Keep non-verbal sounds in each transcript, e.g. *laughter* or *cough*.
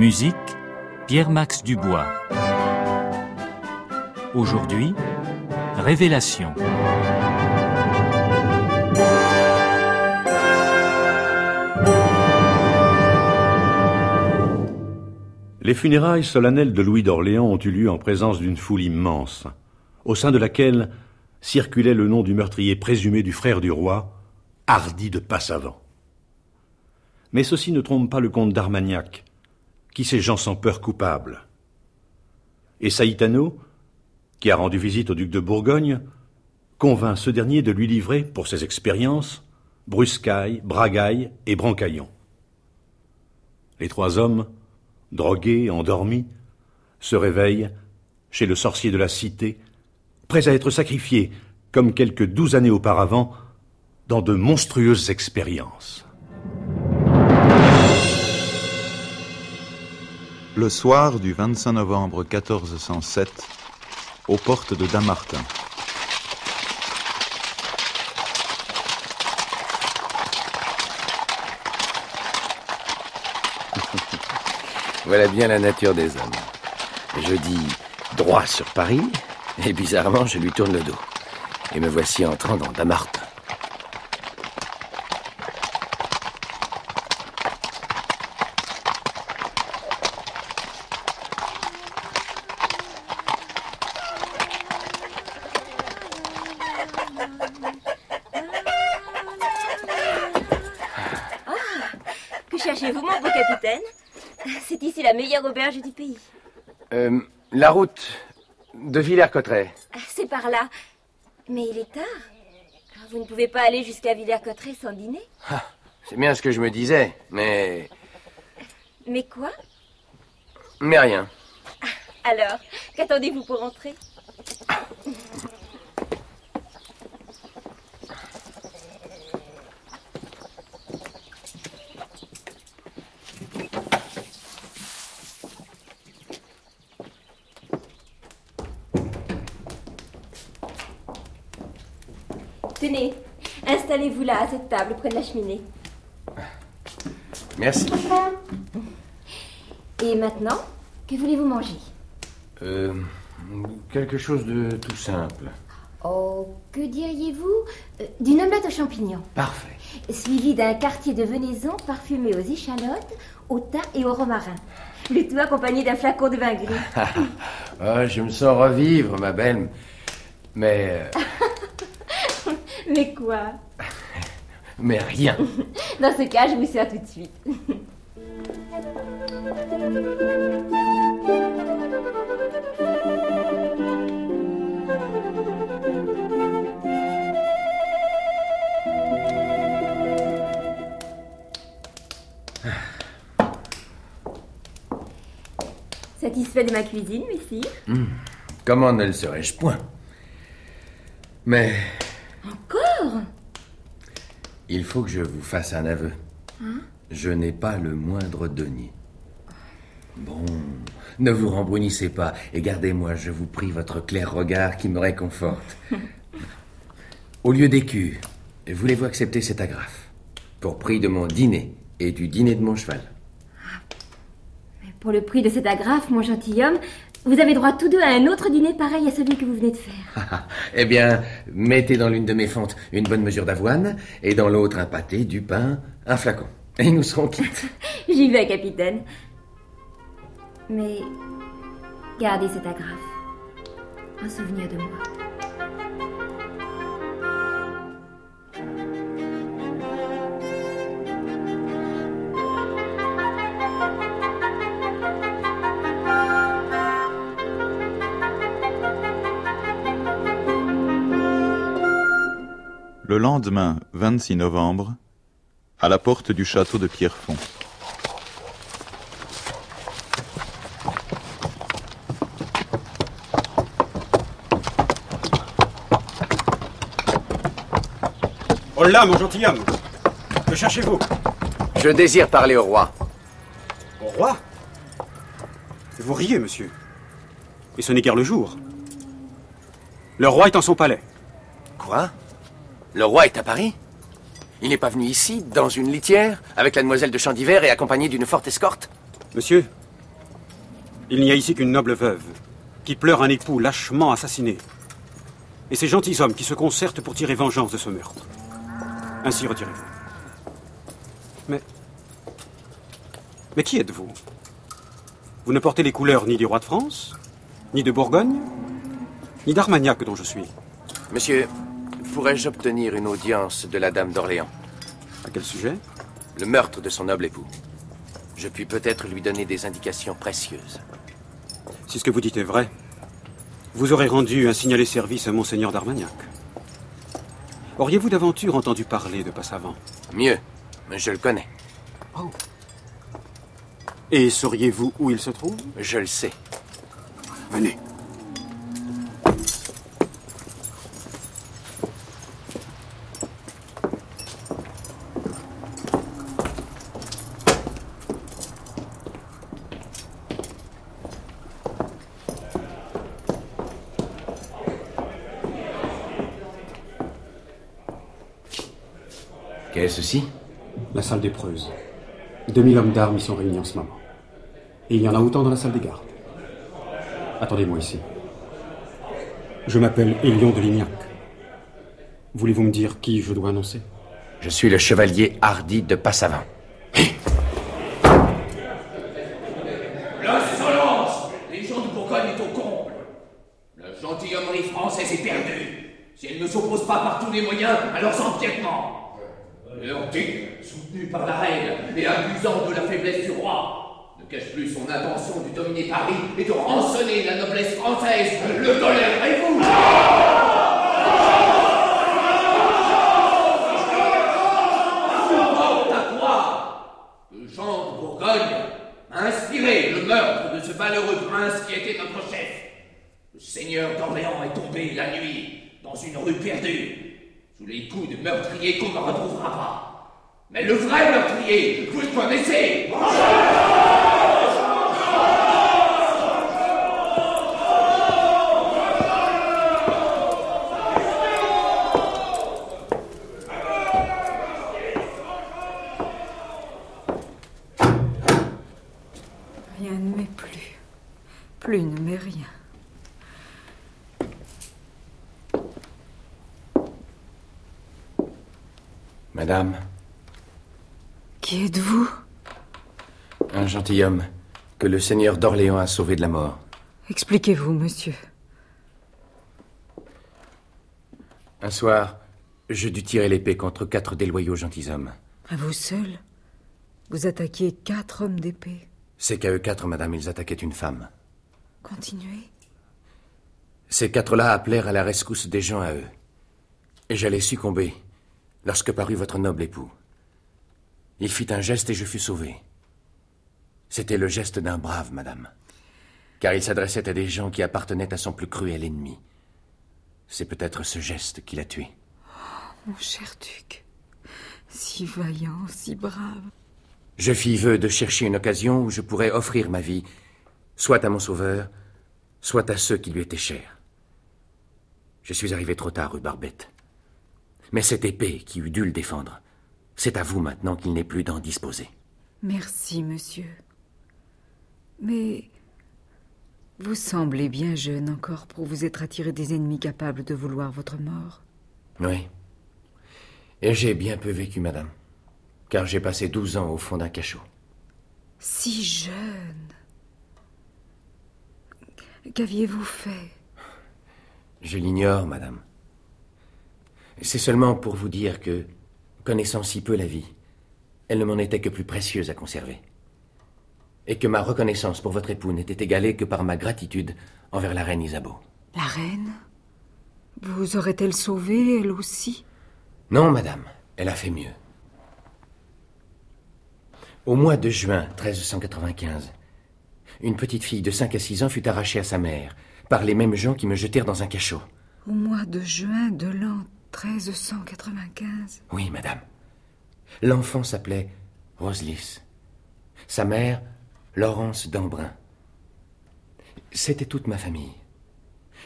Musique Pierre-Max Dubois. Aujourd'hui, Révélation. Les funérailles solennelles de Louis d'Orléans ont eu lieu en présence d'une foule immense, au sein de laquelle circulait le nom du meurtrier présumé du frère du roi, hardi de Passavant. Mais ceci ne trompe pas le comte d'Armagnac, qui sait gens sans peur coupable. Et Saïtano, qui a rendu visite au duc de Bourgogne, convainc ce dernier de lui livrer, pour ses expériences, Bruscaille, Bragaille et Brancaillon. Les trois hommes drogués, endormis, se réveillent chez le sorcier de la cité, prêts à être sacrifiés, comme quelques douze années auparavant, dans de monstrueuses expériences. Le soir du 25 novembre 1407, aux portes de Damartin. *laughs* Voilà bien la nature des hommes. Je dis droit sur Paris, et bizarrement, je lui tourne le dos. Et me voici entrant dans Damartin. Que cherchez-vous, mon beau capitaine C'est ici du pays. Euh, la route de Villers-Cotterêts. C'est par là. Mais il est tard. Vous ne pouvez pas aller jusqu'à Villers-Cotterêts sans dîner C'est bien ce que je me disais, mais. Mais quoi? Mais rien. Alors, qu'attendez-vous pour entrer? *laughs* Installez-vous là, à cette table, près de la cheminée. Merci. Et maintenant, que voulez-vous manger? Euh, quelque chose de tout simple. Oh, que diriez-vous? Euh, D'une omelette aux champignons, Parfait. suivie d'un quartier de venaison parfumé aux échalotes, au thym et au romarin. Le tout accompagné d'un flacon de vin gris. *laughs* Ah, je me sens revivre, ma belle. Mais. *laughs* Mais quoi mais rien. *laughs* Dans ce cas, je vous sers tout de suite. Satisfait de ma cuisine, messire Comment ne le serais-je point? Mais il faut que je vous fasse un aveu. Je n'ai pas le moindre denier. Bon, ne vous rembrunissez pas et gardez-moi, je vous prie, votre clair regard qui me réconforte. *laughs* Au lieu d'écu, voulez-vous accepter cet agrafe Pour prix de mon dîner et du dîner de mon cheval? Pour le prix de cet agrafe, mon gentilhomme, vous avez droit tous deux à un autre dîner pareil à celui que vous venez de faire. Eh bien, mettez dans l'une de mes fentes une bonne mesure d'avoine et dans l'autre un pâté, du pain, un flacon. Et nous serons quittes. *laughs* J'y vais, capitaine. Mais gardez cet agrafe. Un souvenir de moi. Le lendemain 26 novembre, à la porte du château de Pierrefonds. Oh là, mon gentilhomme Que cherchez-vous? Je désire parler au roi. Au roi? Vous riez, monsieur. Et ce n'est guère le jour. Le roi est en son palais. Quoi? Le roi est à Paris Il n'est pas venu ici, dans une litière, avec la demoiselle de Chandivert et accompagné d'une forte escorte Monsieur, il n'y a ici qu'une noble veuve qui pleure un époux lâchement assassiné. Et ces gentilshommes qui se concertent pour tirer vengeance de ce meurtre. Ainsi retirez-vous. Mais. Mais qui êtes-vous? Vous ne portez les couleurs ni du roi de France, ni de Bourgogne, ni d'Armagnac dont je suis. Monsieur, pourrais-je obtenir une audience de la dame d'Orléans À quel sujet Le meurtre de son noble époux. Je puis peut-être lui donner des indications précieuses. Si ce que vous dites est vrai, vous aurez rendu un signalé service à Monseigneur d'Armagnac. Auriez-vous d'aventure entendu parler de Passavant Mieux, je le connais. Et sauriez-vous où il se trouve Je le sais. Venez. Qu'est-ce ceci? La salle des preuses. 2000 hommes d'armes y sont réunis en ce moment. Et il y en a autant dans la salle des gardes. Attendez-moi ici. Je m'appelle Élion de Lignac. Voulez-vous me dire qui je dois annoncer? Je suis le chevalier hardi de Passavant. L'insolence Les gens de Bourgogne est au comble. La gentilhommerie française est perdue. Si elle ne s'oppose pas par tous les moyens à leurs empiètements. Leur duc, soutenu par la reine et abusant de la faiblesse du roi, ne cache plus son intention de dominer Paris et de rançonner la noblesse française. Le tolérez-vous Jean de Bourgogne a inspiré le meurtre de ce valeureux prince qui était notre chef. Le seigneur d'Orléans est tombé la nuit dans une rue perdue, sous les coups de meurtrier qu'on ne retrouvera pas. Mais le vrai meurtrier, vous le connaissez Rien ne m'est plus. Plus ne m'est rien. Madame, Qui êtes-vous un gentilhomme que le seigneur d'Orléans a sauvé de la mort. Expliquez-vous, monsieur. Un soir, je dus tirer l'épée contre quatre déloyaux gentilshommes. À vous seul Vous attaquiez quatre hommes d'épée. C'est qu'à eux quatre, madame, ils attaquaient une femme. Continuez. Ces quatre-là appelèrent à la rescousse des gens à eux. Et j'allais succomber lorsque parut votre noble époux. Il fit un geste et je fus sauvé. C'était le geste d'un brave, madame. Car il s'adressait à des gens qui appartenaient à son plus cruel ennemi. C'est peut-être ce geste qui l'a tué. Mon cher duc. Si vaillant, si brave. Je fis vœu de chercher une occasion où je pourrais offrir ma vie, soit à mon sauveur, soit à ceux qui lui étaient chers. Je suis arrivé trop tard, rue Barbette. Mais cette épée qui eût dû le défendre, c'est à vous maintenant qu'il n'est plus d'en disposer. Merci, monsieur. Mais vous semblez bien jeune encore pour vous être attiré des ennemis capables de vouloir votre mort. Oui. Et j'ai bien peu vécu, madame. Car j'ai passé douze ans au fond d'un cachot. Si jeune. Qu'aviez-vous fait? Je l'ignore, madame. C'est seulement pour vous dire que, connaissant si peu la vie, elle ne m'en était que plus précieuse à conserver. Et que ma reconnaissance pour votre époux n'était égalée que par ma gratitude envers la reine Isabeau. La reine? Vous aurait-elle sauvé, elle aussi? Non, madame, elle a fait mieux. Au mois de juin 1395, une petite fille de 5 à 6 ans fut arrachée à sa mère par les mêmes gens qui me jetèrent dans un cachot. Au mois de juin de l'an 1395 Oui, madame. L'enfant s'appelait Roselys. Sa mère, Laurence d'Embrun. C'était toute ma famille.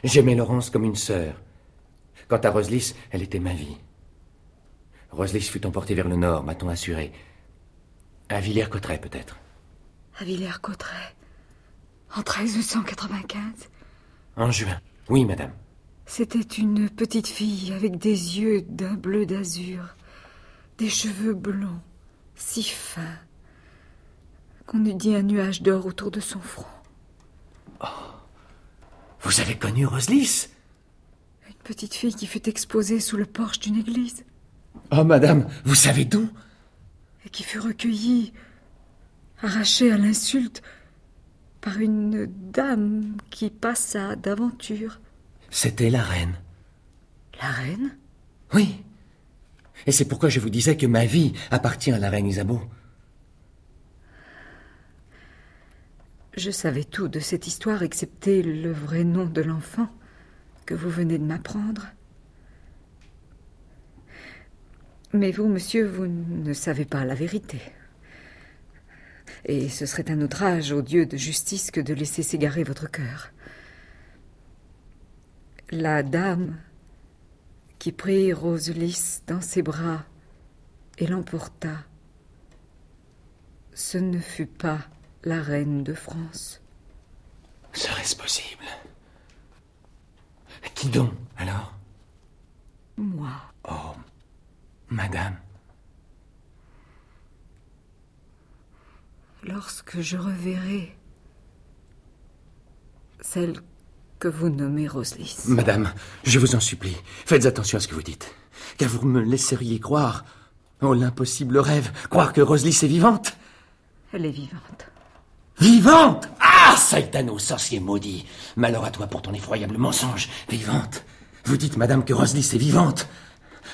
J'aimais Laurence comme une sœur. Quant à Roselys, elle était ma vie. Roselys fut emportée vers le nord, m'a-t-on assuré. À Villers-Cotterêts, peut-être. À Villers-Cotterêts En 1395 En juin. Oui, madame. C'était une petite fille avec des yeux d'un bleu d'azur, des cheveux blonds, si fins, qu'on eût dit un nuage d'or autour de son front. Oh Vous avez connu Roselys Une petite fille qui fut exposée sous le porche d'une église. Oh, madame, vous savez d'où? Et qui fut recueillie, arrachée à l'insulte, par une dame qui passa d'aventure. C'était la reine. La reine? Oui. Et c'est pourquoi je vous disais que ma vie appartient à la reine Isabeau. Je savais tout de cette histoire, excepté le vrai nom de l'enfant que vous venez de m'apprendre. Mais vous, monsieur, vous ne savez pas la vérité. Et ce serait un outrage au Dieu de justice que de laisser s'égarer votre cœur. La dame qui prit Roselys dans ses bras et l'emporta, ce ne fut pas la reine de France. Serait-ce possible? Qui donc, alors? Moi. Oh, madame. Lorsque je reverrai celle que vous nommez Roselys. Madame, je vous en supplie, faites attention à ce que vous dites. Car vous me laisseriez croire. Oh, l'impossible rêve, croire que Roselys est vivante. Elle est vivante. Vivante Ah, Saitano, sorcier maudit Malheur à toi pour ton effroyable mensonge. Vivante Vous dites, madame, que Roselys est vivante.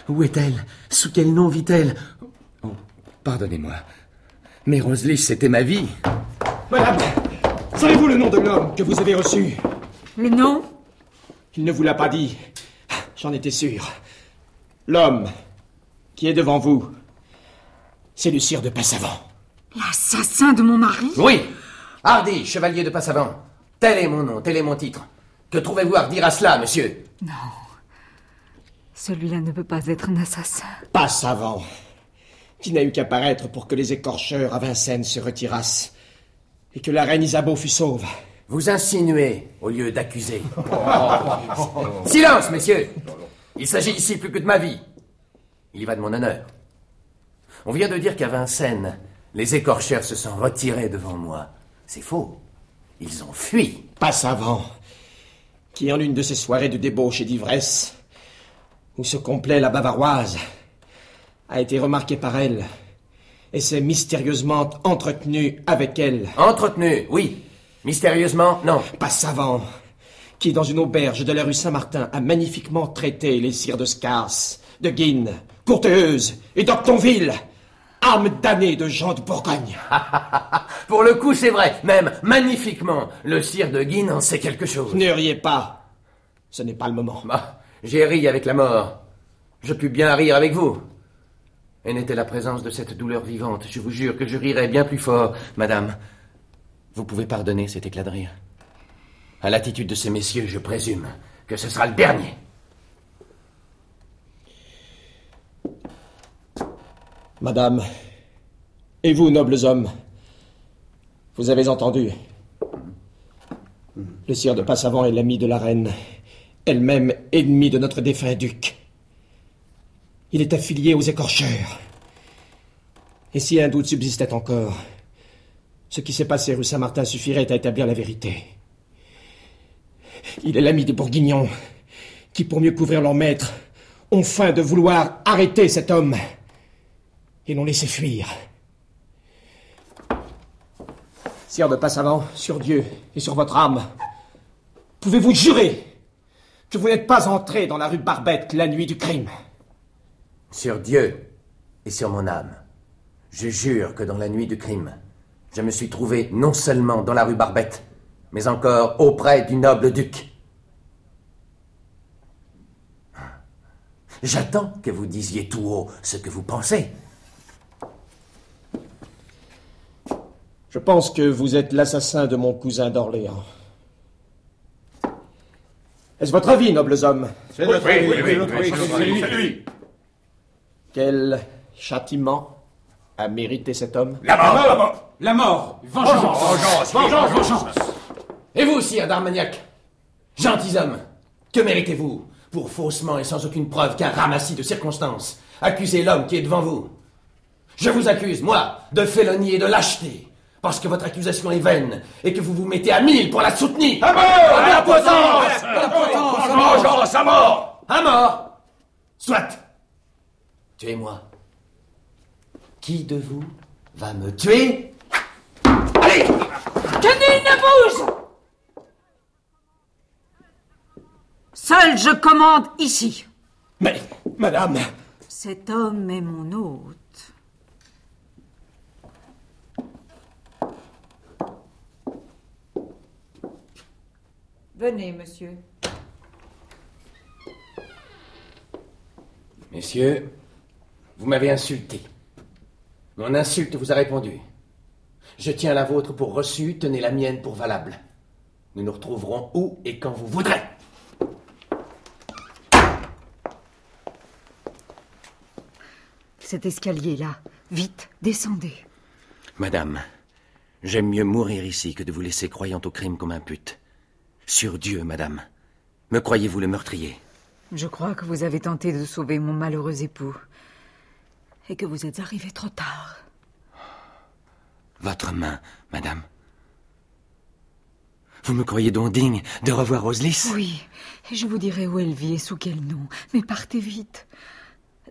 Où est-elle? Sous quel nom vit-elle? Oh, pardonnez-moi. Mais Roselys, c'était ma vie. Madame, savez-vous le nom de l'homme que vous avez reçu? Le nom Il ne vous l'a pas dit. J'en étais sûr. L'homme qui est devant vous, c'est le sire de Passavant. L'assassin de mon mari? Oui Hardy, chevalier de Passavant. Tel est mon nom, tel est mon titre. Que trouvez-vous à redire à cela, monsieur? Non. Celui-là ne peut pas être un assassin. Passavant, qui n'a eu qu'à paraître pour que les écorcheurs à Vincennes se retirassent et que la reine Isabeau fût sauve. Vous insinuez au lieu d'accuser. Silence, messieurs Il s'agit ici plus que de ma vie. Il y va de mon honneur. On vient de dire qu'à Vincennes, les écorcheurs se sont retirés devant moi. C'est faux. Ils ont fui. Passavant, qui en une de ces soirées de débauche et d'ivresse, où se complaît la bavaroise, a été remarqué par elle et s'est mystérieusement entretenu avec elle. Entretenu, oui. Mystérieusement, non. Passavant, qui dans une auberge de la rue Saint-Martin a magnifiquement traité les sires de Scars, de Guine, Courteuse et d'Octonville, âme damnée de Jean de Bourgogne. *laughs* Pour le coup, c'est vrai, même magnifiquement. Le sire de Guine en sait quelque chose. Ne riez pas. Ce n'est pas le moment. Bah, j'ai ri avec la mort. Je puis bien rire avec vous. Et n'était la présence de cette douleur vivante, je vous jure que je rirais bien plus fort, madame. Vous pouvez pardonner cet éclat de rire. À l'attitude de ces messieurs, je présume que ce sera le dernier. Madame, et vous, nobles hommes, vous avez entendu? Le sire de Passavant est l'ami de la reine, elle-même ennemie de notre défunt duc. Il est affilié aux écorcheurs. Et si un doute subsistait encore, ce qui s'est passé rue Saint-Martin suffirait à établir la vérité. Il est l'ami des Bourguignons, qui, pour mieux couvrir leur maître, ont faim de vouloir arrêter cet homme et l'ont laissé fuir. Sire de Passavant, sur Dieu et sur votre âme, pouvez-vous jurer que vous n'êtes pas entré dans la rue Barbette la nuit du crime? Sur Dieu et sur mon âme. Je jure que dans la nuit du crime, je me suis trouvé non seulement dans la rue Barbette, mais encore auprès du noble duc. J'attends que vous disiez tout haut ce que vous pensez. Je pense que vous êtes l'assassin de mon cousin d'Orléans. Est-ce votre avis, nobles hommes? C'est notre avis, oui, oui, oui, c'est lui. Quel châtiment a mérité cet homme. La mort. La mort. Vengeance. Vengeance. Vengeance. Et vous aussi, d'Armagnac Gentilhomme, que méritez-vous pour faussement et sans aucune preuve qu'un ramassis de circonstances accuser l'homme qui est devant vous? Je vous accuse, moi, de félonie et de lâcheté, parce que votre accusation est vaine et que vous vous mettez à mille pour la soutenir. À mort. À la potence. À la potence. Vengeance à mort. À mort. Soit. Tuez-moi. Qui de vous va me tuer? Allez Que nul ne bouge Seul je commande ici. Mais, madame Cet homme est mon hôte. Venez, monsieur. Messieurs, vous m'avez insulté. Mon insulte vous a répondu. Je tiens la vôtre pour reçue, tenez la mienne pour valable. Nous nous retrouverons où et quand vous voudrez. Cet escalier-là. Vite, descendez. Madame, j'aime mieux mourir ici que de vous laisser croyant au crime comme un pute. Sur Dieu, madame. Me croyez-vous le meurtrier? Je crois que vous avez tenté de sauver mon malheureux époux. Et que vous êtes arrivé trop tard. Votre main, madame. Vous me croyez donc digne de revoir Roselis Oui, et je vous dirai où elle vit et sous quel nom. Mais partez vite.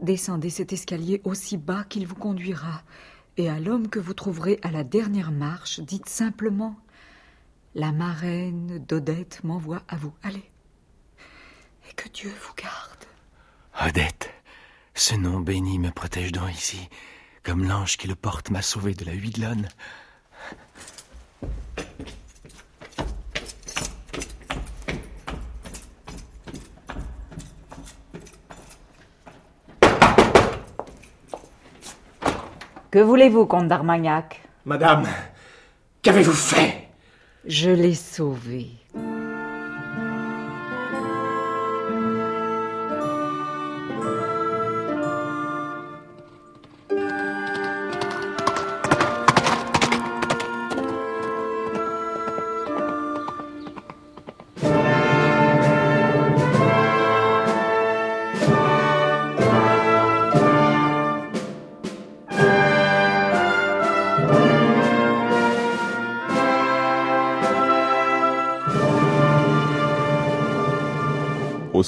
Descendez cet escalier aussi bas qu'il vous conduira. Et à l'homme que vous trouverez à la dernière marche, dites simplement La marraine d'Odette m'envoie à vous. Allez. Et que Dieu vous garde. Odette, ce nom béni me protège donc ici, comme l'ange qui le porte m'a sauvé de la huidelonne. Que voulez-vous, comte d'Armagnac? Madame, qu'avez-vous fait? Je l'ai sauvé.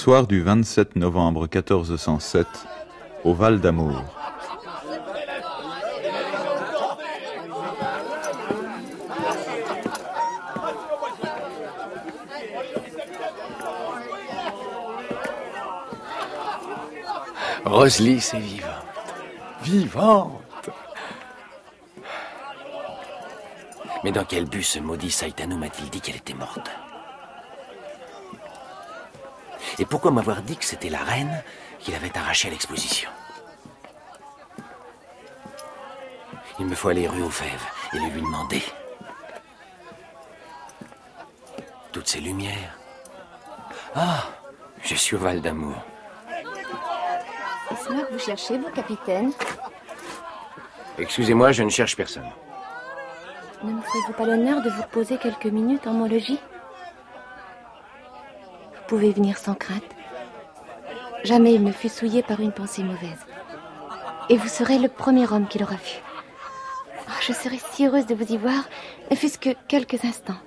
Soir du 27 novembre 1407, au Val d'Amour. Roselis est vivante. Vivante Mais dans quel but ce maudit Saïtanou m'a-t-il dit qu'elle était morte? Et pourquoi m'avoir dit que c'était la reine qu'il avait arrachée à l'exposition Il me faut aller rue aux Fèves et le lui demander. Toutes ces lumières. Ah, je suis au Val d'Amour. Est-ce moi que vous cherchez, vous, capitaine Excusez-moi, je ne cherche personne. Ne me ferez-vous pas l'honneur de vous reposer quelques minutes en mon logis Vous pouvez venir sans crainte. Jamais il ne fut souillé par une pensée mauvaise. Et vous serez le premier homme qui l'aura vu. Oh, je serais si heureuse de vous y voir, ne fût-ce que quelques instants,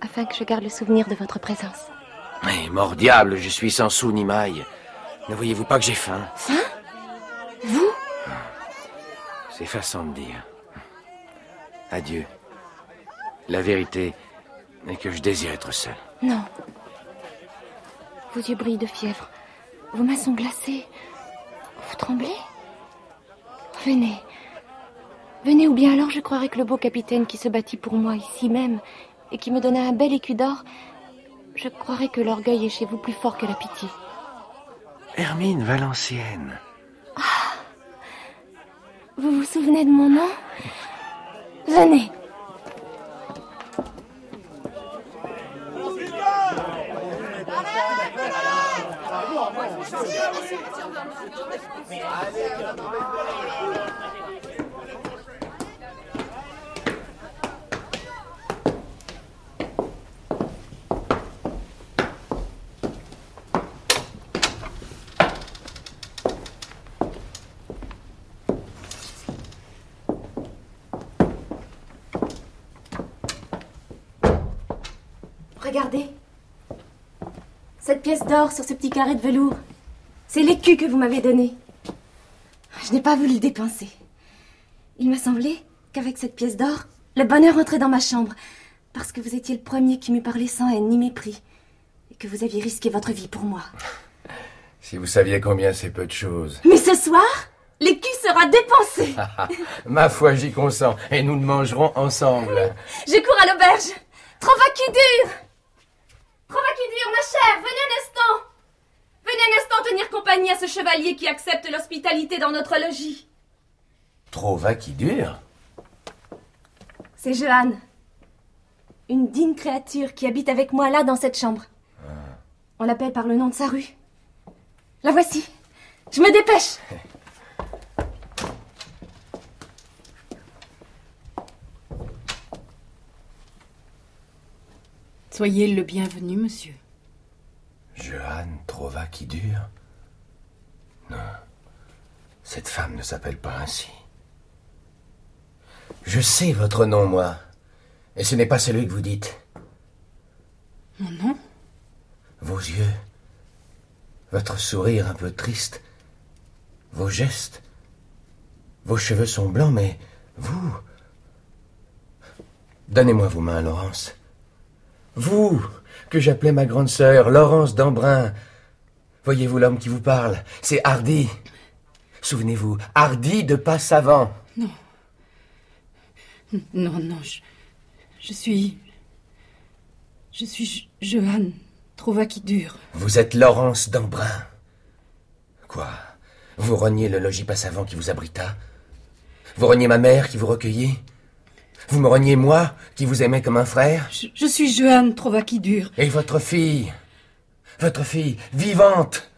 afin que je garde le souvenir de votre présence. Mais mort diable, je suis sans sou ni maille. Ne voyez-vous pas que j'ai faim? Faim? Vous? C'est façon de dire. Adieu. La vérité est que je désire être seul. Non. Vos yeux brillent de fièvre. Vos mains sont glacées. Vous tremblez Venez. Venez ou bien alors je croirais que le beau capitaine qui se battit pour moi ici même et qui me donna un bel écu d'or, je croirais que l'orgueil est chez vous plus fort que la pitié. Hermine Valencienne. Vous vous souvenez de mon nom? Venez. Regardez. Cette pièce d'or sur ce petit carré de velours. C'est l'écu que vous m'avez donné. Je n'ai pas voulu le dépenser. Il m'a semblé qu'avec cette pièce d'or, le bonheur entrait dans ma chambre. Parce que vous étiez le premier qui m'eût parlé sans haine ni mépris. Et que vous aviez risqué votre vie pour moi. Si vous saviez combien c'est peu de choses. Mais ce soir, l'écu sera dépensé. Ma foi, j'y consens. Et nous le mangerons ensemble. Je cours à l'auberge. Trova qui dure Trova qui dure, ma chère, venez un instant Tenir compagnie à ce chevalier qui accepte l'hospitalité dans notre logis. Trova qui dure C'est Jeanne. Une digne créature qui habite avec moi là dans cette chambre. On l'appelle par le nom de sa rue. La voici. Je me dépêche. Soyez le bienvenu, monsieur. Johanne Trova qui dure Non. Cette femme ne s'appelle pas ainsi. Je sais votre nom, moi. Et ce n'est pas celui que vous dites. Mon nom? Vos yeux. Votre sourire un peu triste. Vos gestes. Vos cheveux sont blancs, mais vous. Donnez-moi vos mains, Laurence. Vous, que j'appelais ma grande sœur, Laurence d'Embrun. Voyez-vous l'homme qui vous parle? C'est Hardy. Souvenez-vous, Hardy de Passavant. Non. Non, non, je, je suis. Je suis Johanne Trouva qui dure. Vous êtes Laurence d'Embrun. Quoi? Vous reniez le logis Passavant qui vous abrita? Vous reniez ma mère qui vous recueillait? Vous me reniez moi qui vous aimais comme un frère Je, je suis Johanne Trouva qui dure. Et votre fille Votre fille, vivante.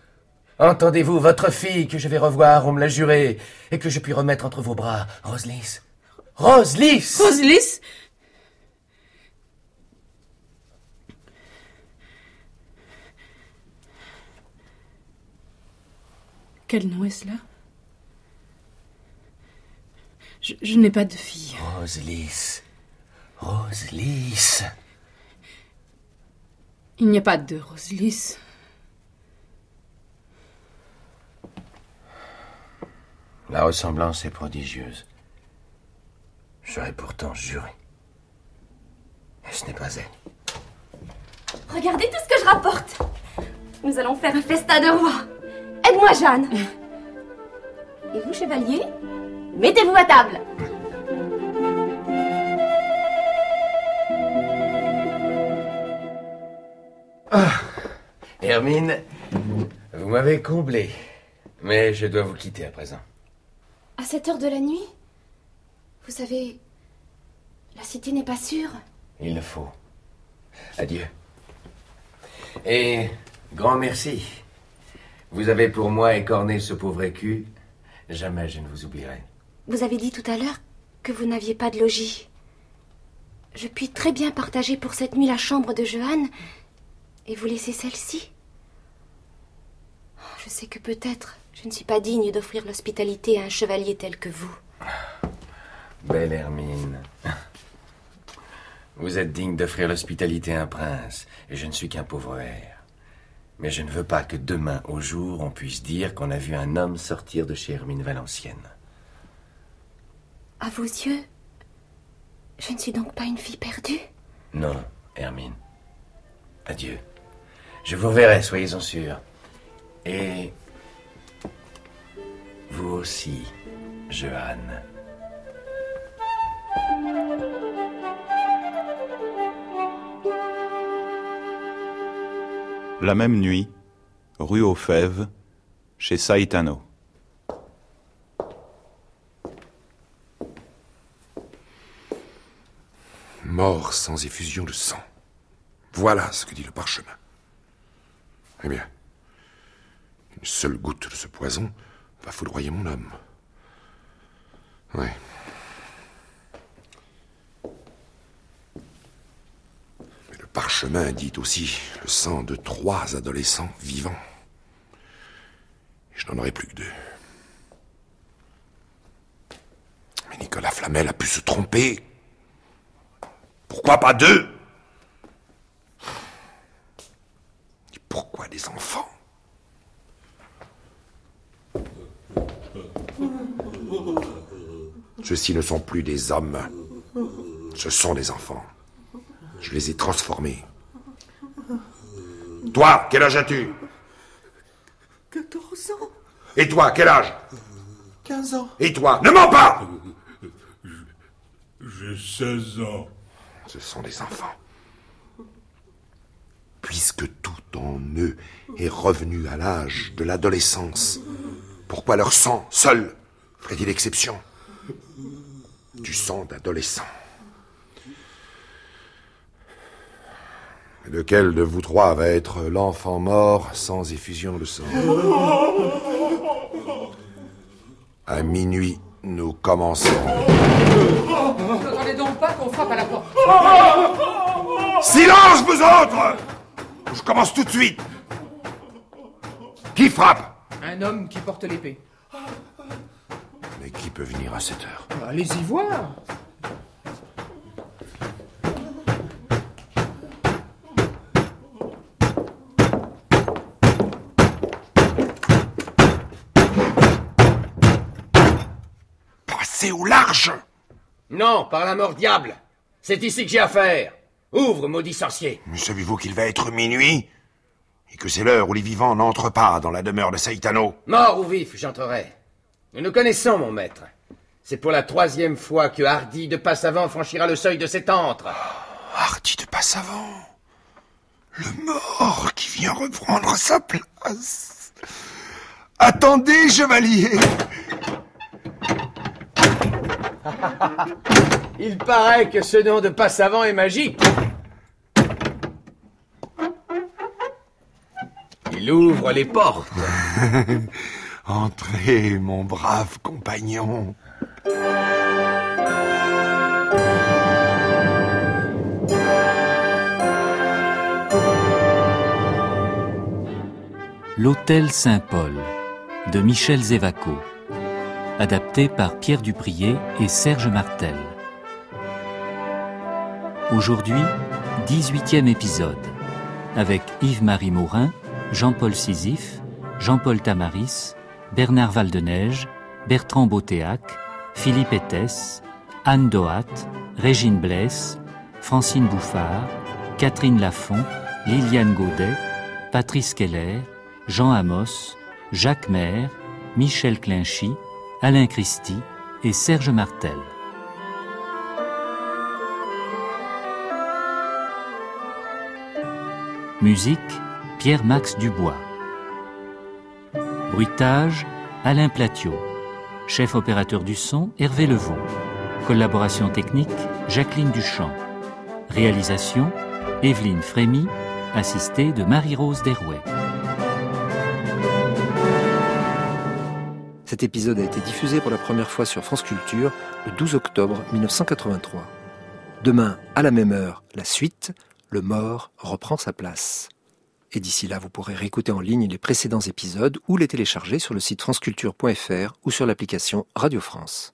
Entendez-vous, votre fille que je vais revoir, on me l'a juré, et que je puis remettre entre vos bras, Roselys Roselys Roselys Quel nom est cela? Je, je n'ai pas de fille. Roselys Roselys Il n'y a pas de Roselys. La ressemblance est prodigieuse. J'aurais pourtant juré. Et ce n'est pas elle. Regardez tout ce que je rapporte. Nous allons faire un festin de roi. Aide-moi, Jeanne. Et vous, chevalier, mettez-vous à table. Ah, Hermine, vous m'avez comblé. Mais je dois vous quitter à présent. À cette heure de la nuit Vous savez, la cité n'est pas sûre. Il le faut. Adieu. Et grand merci. Vous avez pour moi écorné ce pauvre écu. Jamais je ne vous oublierai. Vous avez dit tout à l'heure que vous n'aviez pas de logis. Je puis très bien partager pour cette nuit la chambre de Johanne et vous laisser celle-ci. Je sais que peut-être je ne suis pas digne d'offrir l'hospitalité à un chevalier tel que vous. *sighs* Belle Hermine. *laughs* Vous êtes digne d'offrir l'hospitalité à un prince, et je ne suis qu'un pauvre air. Mais je ne veux pas que demain au jour on puisse dire qu'on a vu un homme sortir de chez Hermine Valencienne. À vos yeux, je ne suis donc pas une fille perdue? Non, Hermine. Adieu. Je vous reverrai, soyez-en sûrs. Et vous aussi, Johanne. La même nuit, rue aux Fèves, chez Saitano. Sans effusion de sang. Voilà ce que dit le parchemin. Eh bien, une seule goutte de ce poison va foudroyer mon homme. Oui. Mais le parchemin dit aussi le sang de trois adolescents vivants. Je n'en aurai plus que deux. Mais Nicolas Flamel a pu se tromper. Pourquoi pas deux? Et pourquoi des enfants? Ceux-ci ne sont plus des hommes. Ce sont des enfants. Je les ai transformés. Toi, quel âge as-tu? 14 ans. Et toi, quel âge? 15 ans. Et toi, ne mens pas J'ai 16 ans. Ce sont des enfants. Puisque tout en eux est revenu à l'âge de l'adolescence, pourquoi leur sang, seul, ferait-il exception? Du sang d'adolescent. Lequel de vous trois va être l'enfant mort sans effusion de sang? À minuit, nous commençons. N'attendez donc pas qu'on frappe à la porte. Silence, vous autres Je commence tout de suite. Qui frappe Un homme qui porte l'épée. Mais qui peut venir à cette heure Allez-y voir. Passez au large Non, par la mort diable C'est ici que j'ai affaire Ouvre, maudit sorcier Mais savez-vous qu'il va être minuit Et que c'est l'heure où les vivants n'entrent pas dans la demeure de Saitano? Mort ou vif, j'entrerai. Nous nous connaissons, mon maître. C'est pour la troisième fois que Hardy de Passavant franchira le seuil de cet antre. Hardy de Passavant Le mort qui vient reprendre sa place. Attendez, chevalier *laughs* Il paraît que ce nom de Passavant est magique. Il ouvre les portes. *laughs* Entrez, mon brave compagnon. L'Hôtel Saint-Paul de Michel Zévaco, adapté par Pierre Duprier et Serge Martel. Aujourd'hui, 18e épisode, avec Yves-Marie Morin, Jean-Paul Sisyphe, Jean-Paul Tamaris, Bernard Valdeneige, Bertrand Botéac, Philippe Etès, Anne Dohat, Régine Blesse, Francine Bouffard, Catherine Lafont, Liliane Gaudet, Patrice Keller, Jean Amos, Jacques Maire, Michel Clinchy, Alain Christie et Serge Martel. Musique Pierre-Max Dubois. Bruitage Alain Platiot. Chef opérateur du son Hervé Levaux. Collaboration technique Jacqueline Duchamp. Réalisation Evelyne Frémy, assistée de Marie-Rose Derouet. Cet épisode a été diffusé pour la première fois sur France Culture le 12 octobre 1983. Demain, à la même heure, la suite, le mort reprend sa place. Et d'ici là, vous pourrez réécouter en ligne les précédents épisodes ou les télécharger sur le site franceculture.fr ou sur l'application Radio France.